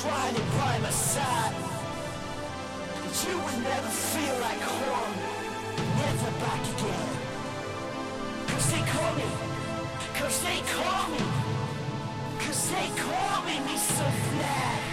trying to by my side. You will never feel like home Never back again. Cause they call me. Cause they call me. Cause they call me Mr. Flag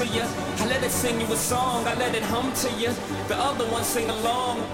to you. I let it sing you a song, I let it hum to you. The other one sing along.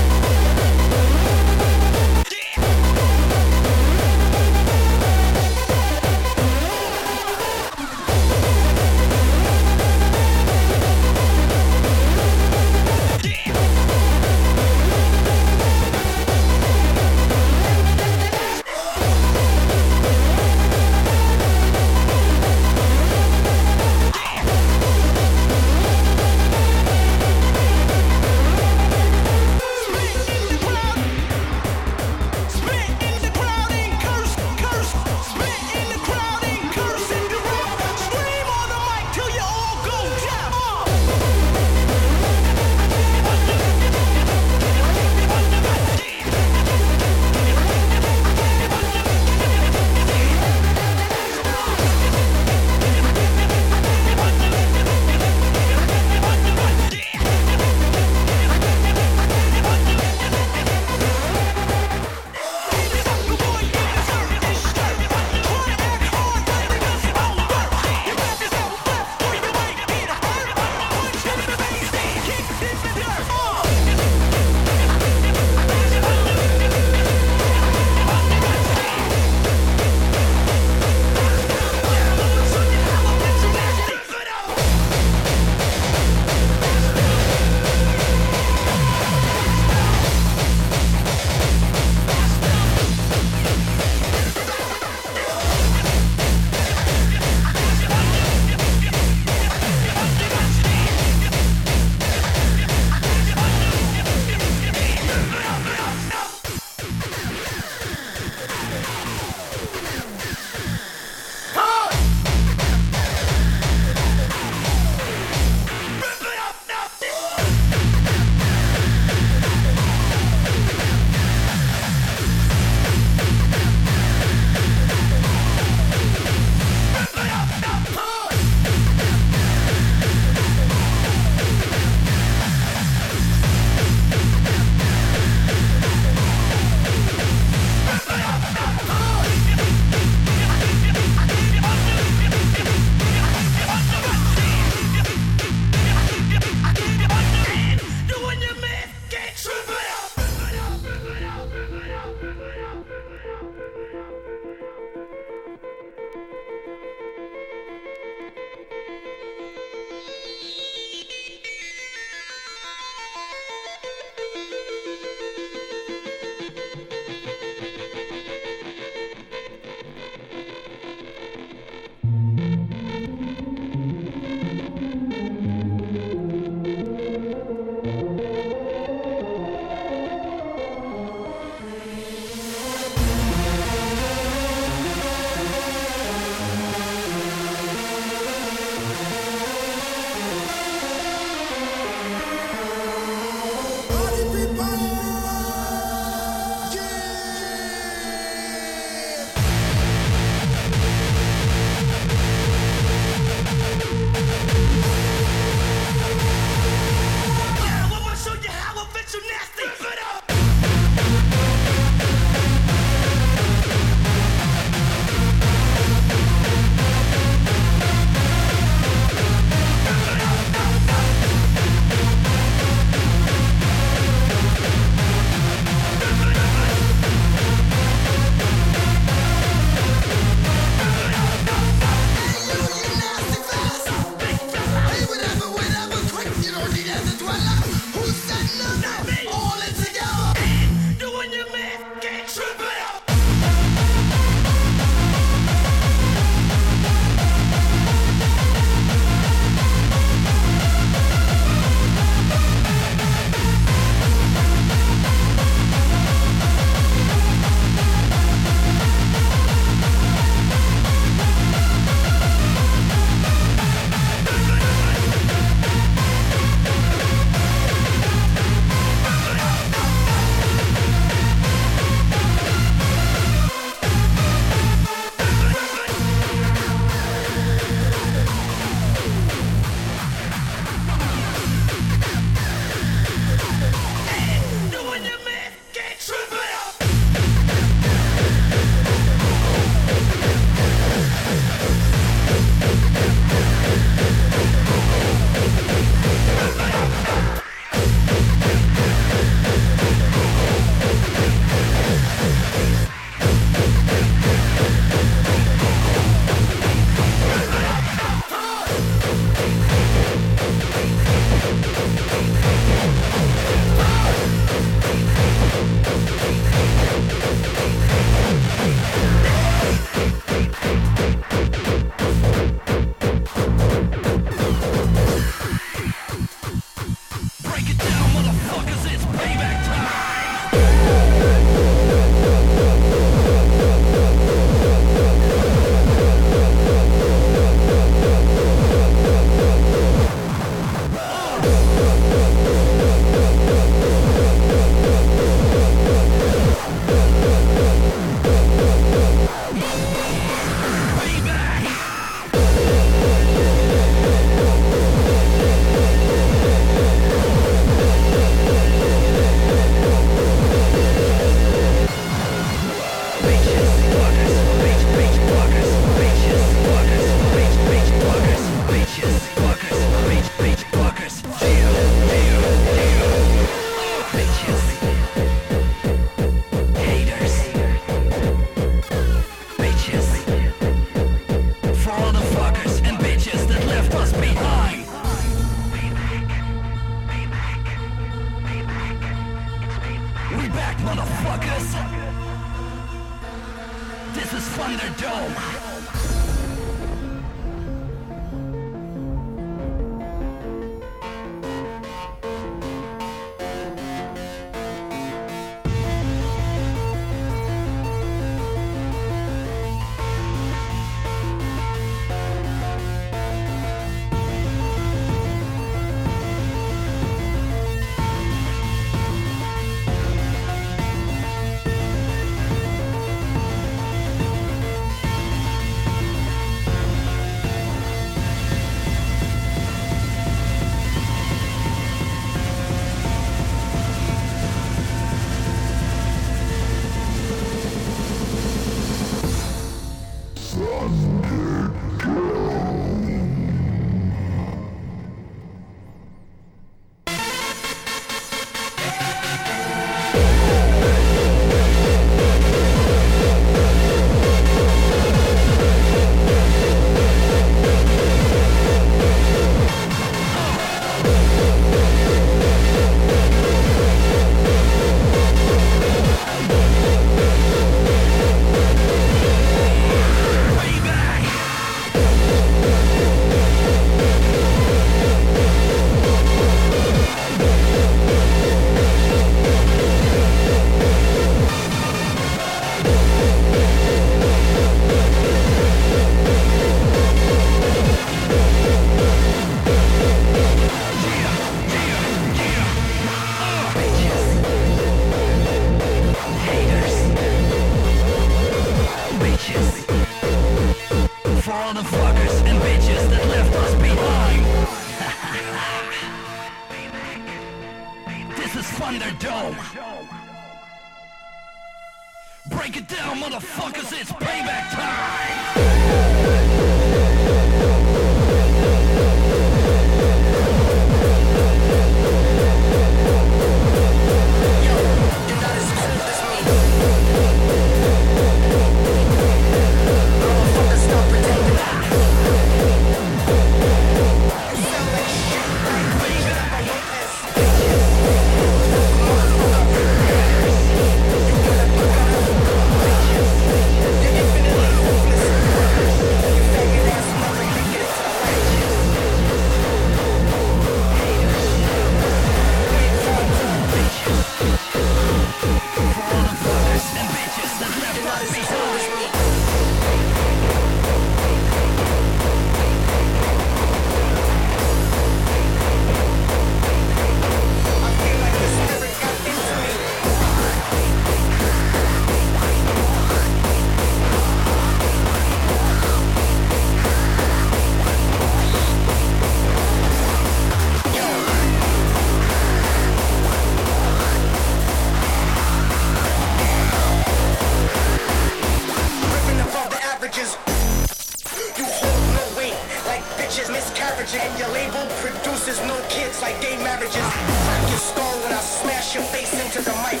Into the mic.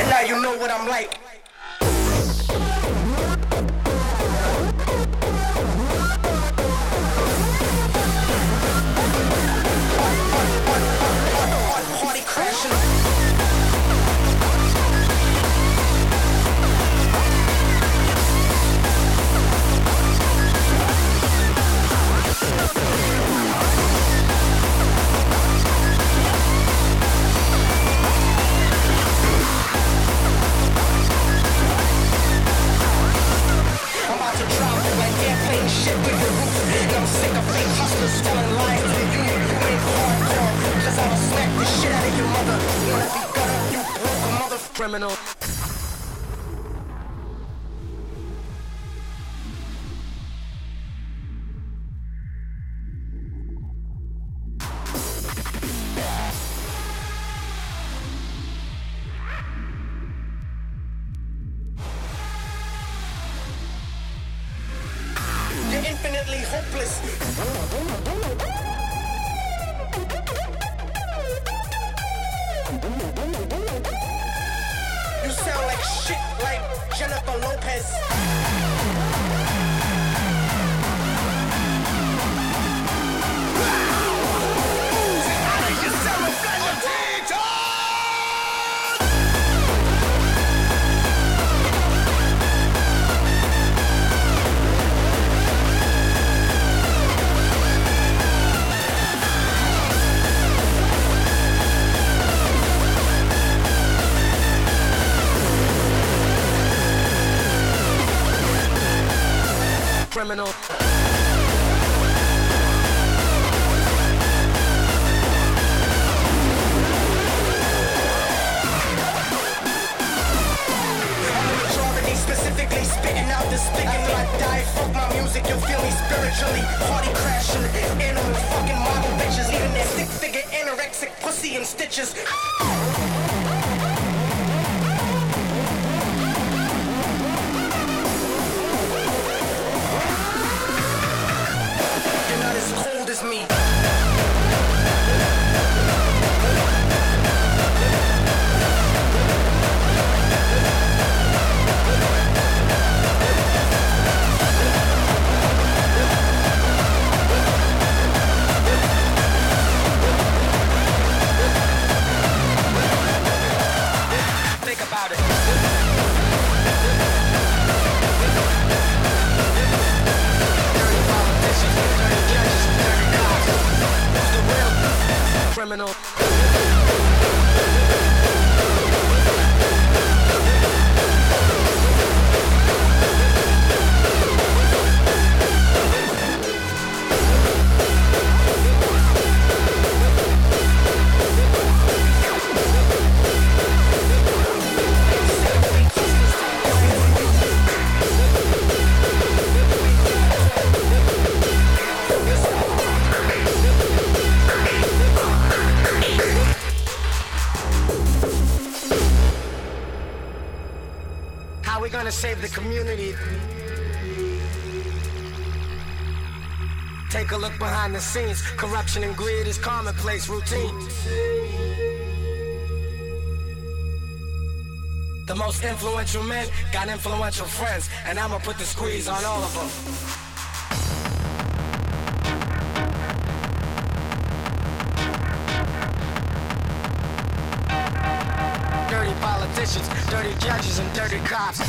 And now you know what I'm like. Shit with I'm sick of fake hustlers telling lies to you. and You ain't hardcore. Cause I'ma smack the shit out of your mother. Be gutter, you broke mother criminal. Music, you'll feel me spiritually. Party crashing, animal fucking model bitches, leaving their stick figure anorexic pussy in stitches. Criminal? Gonna save the community? Take a look behind the scenes. Corruption and greed is commonplace routine. The most influential men got influential friends, and I'ma put the squeeze on all of them. Dirty politicians, dirty judges, and dirty cops.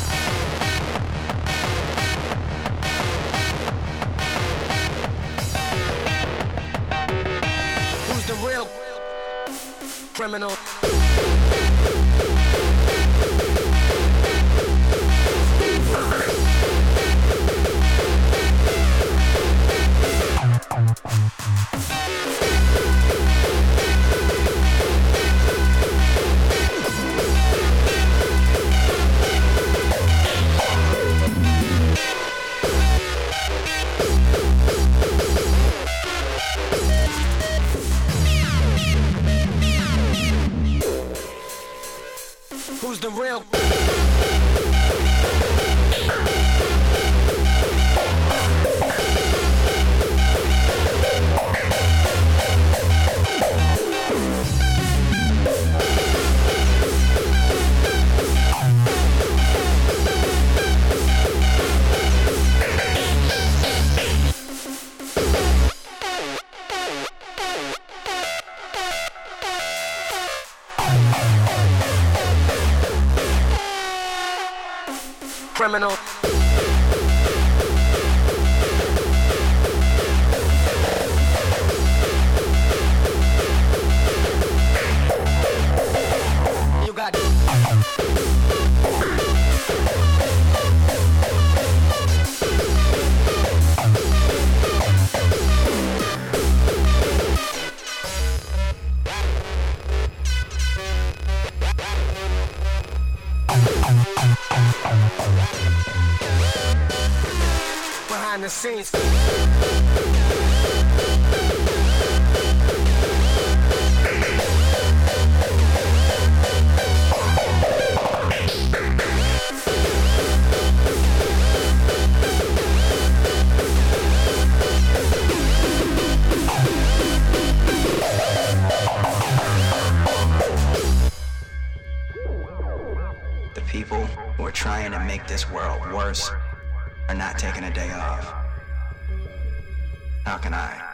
How can I?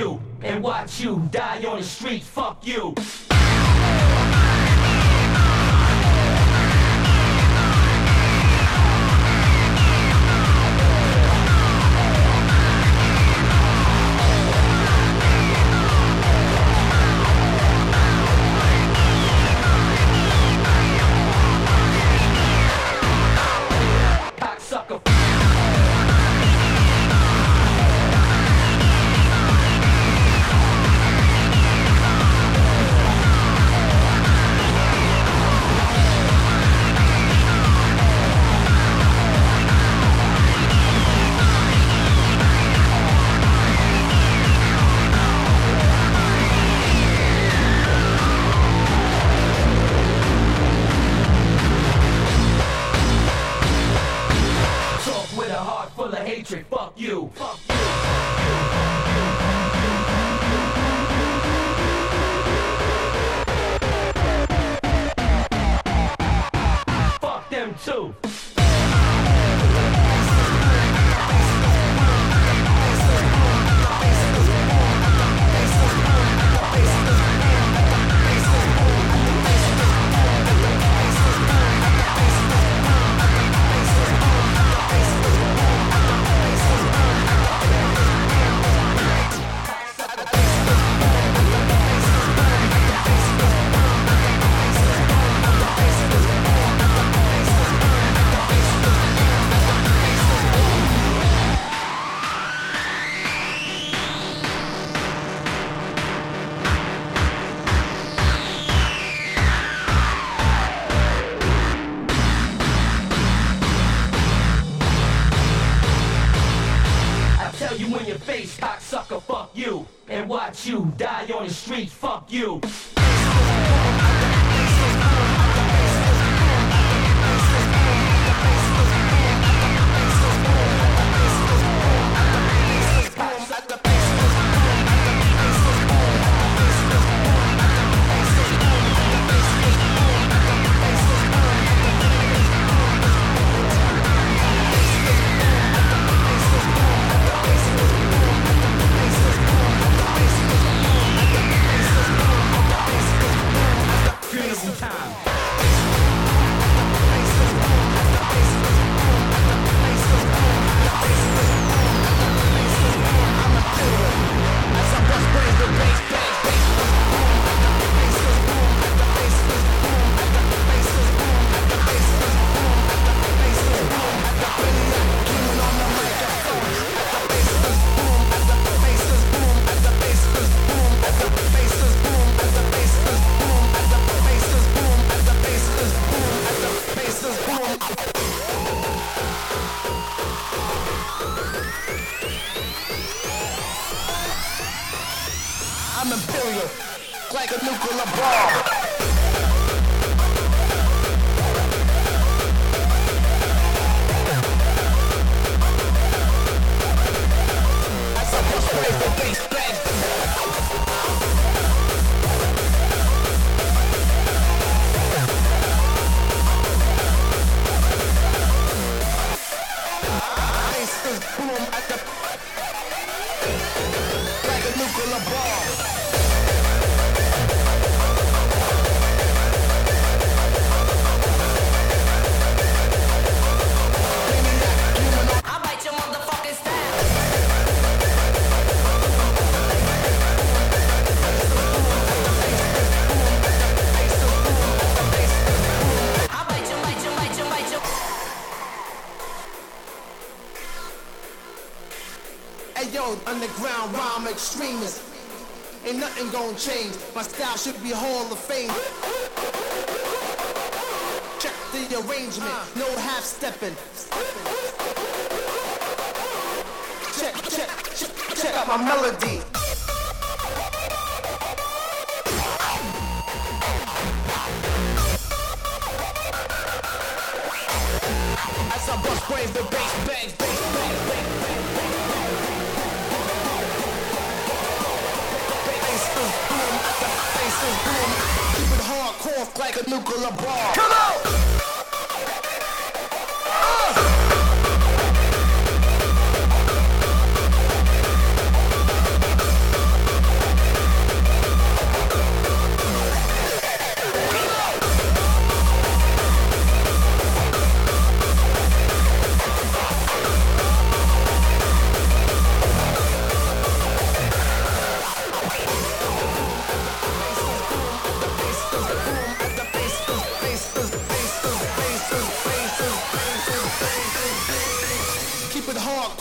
you and watch you die. Gonna change. My style should be Hall of Fame. Check the arrangement, no half stepping. Check, check, check, check out my melody. off like a nuclear bomb. Come on! hard.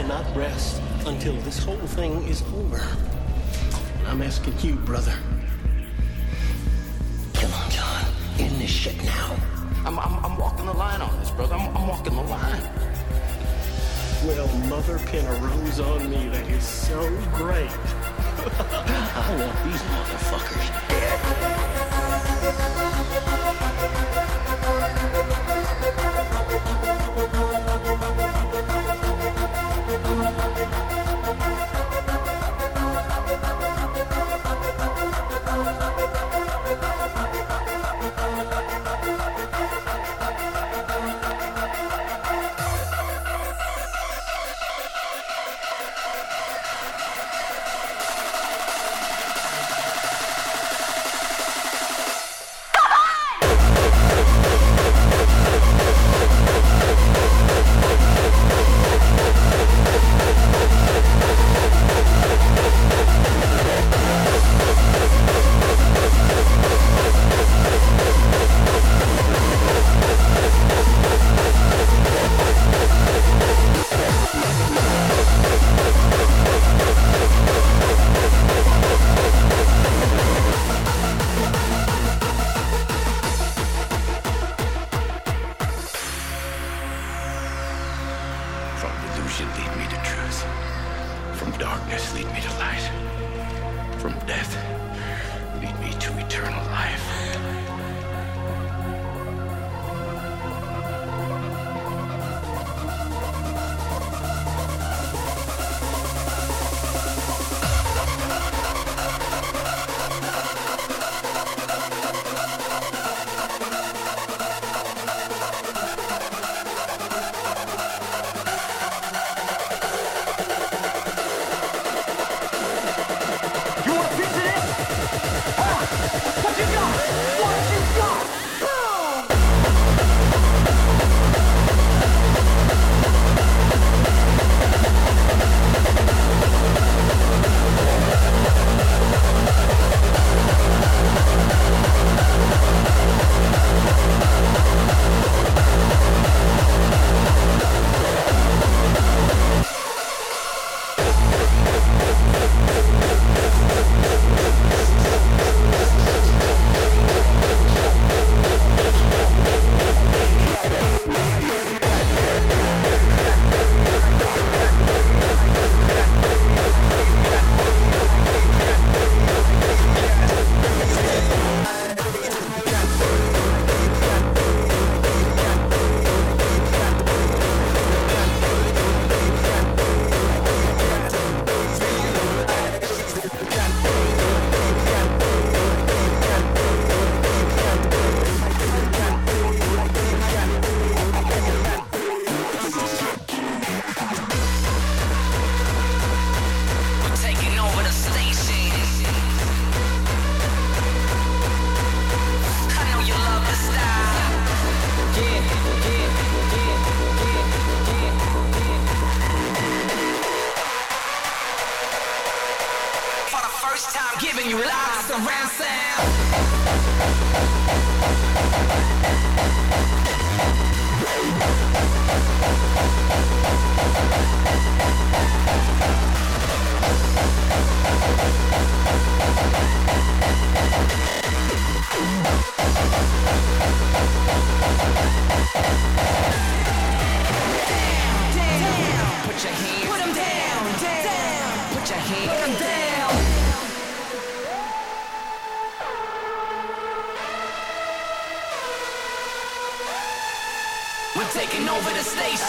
Cannot rest until this whole thing is over. I'm asking you, brother. Come on, John. End this shit now. I'm, I'm, I'm walking the line on this, brother. I'm, I'm walking the line. Well, mother pin a rose on me. That is so great. I want these motherfuckers dead.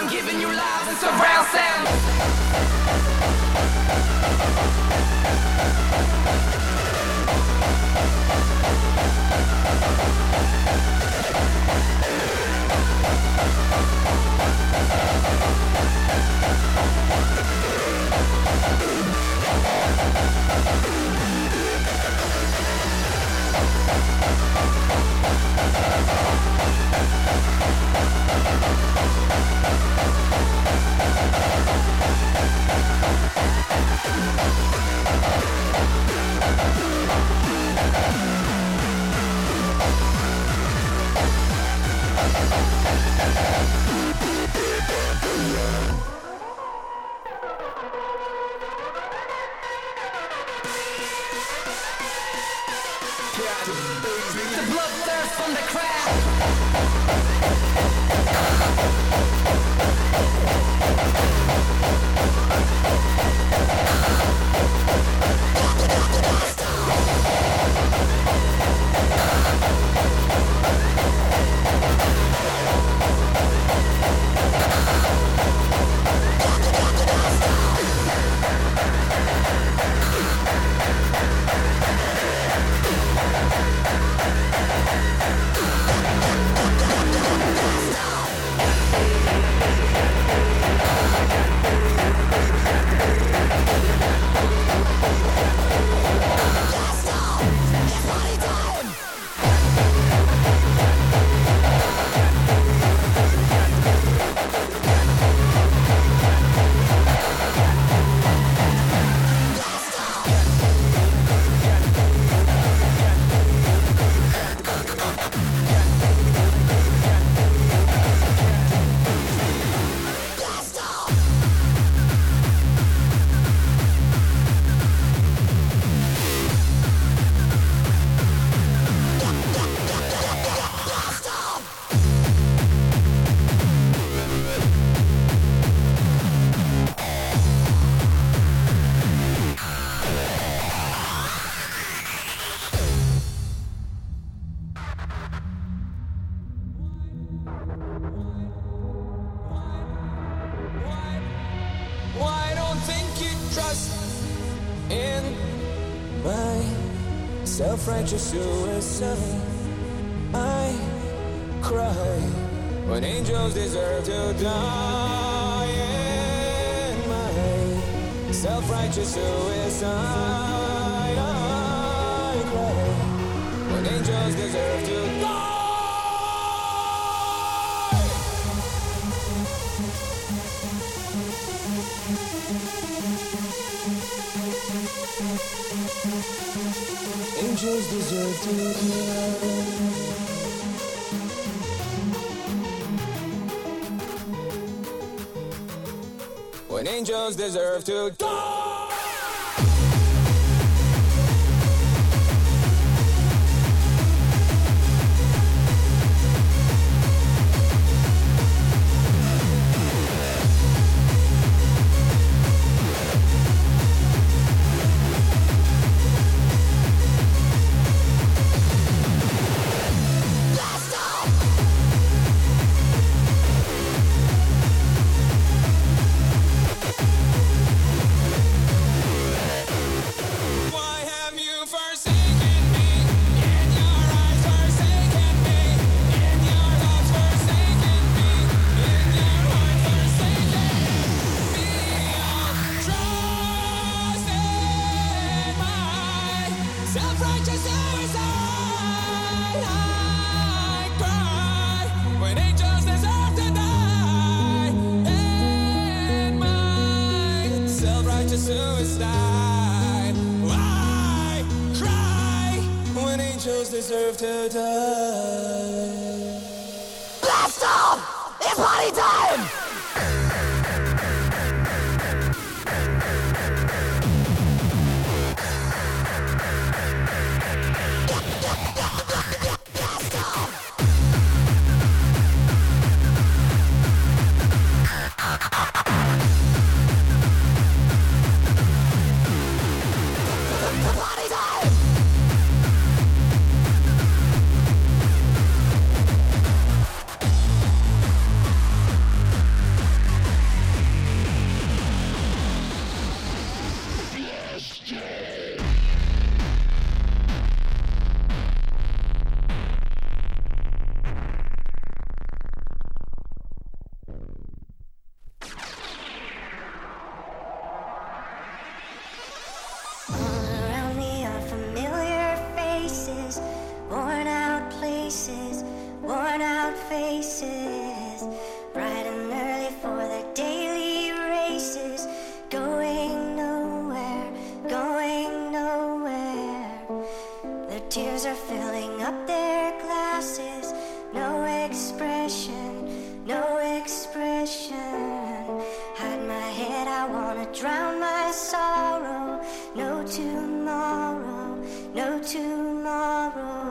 I'm giving you live and surround sound. Yeah. The bloodthirst from the crowd. no expression, no expression. Hide my head, I wanna drown my sorrow. No tomorrow, no tomorrow.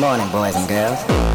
morning, boys and girls.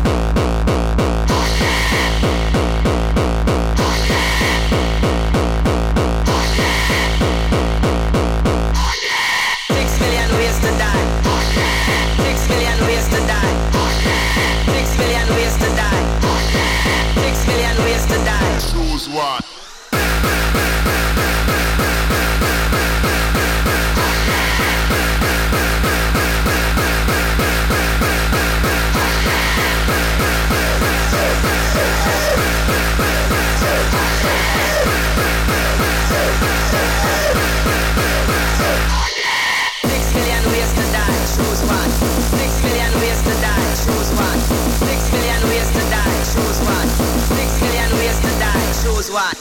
Ways to die. Choose one. Six million ways to die. Choose one. Six million ways to die. Choose one.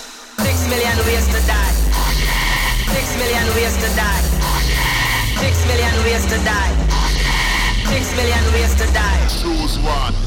Six million ways to die. Six million ways to die. Six million ways to die. Six million ways to die. Choose one.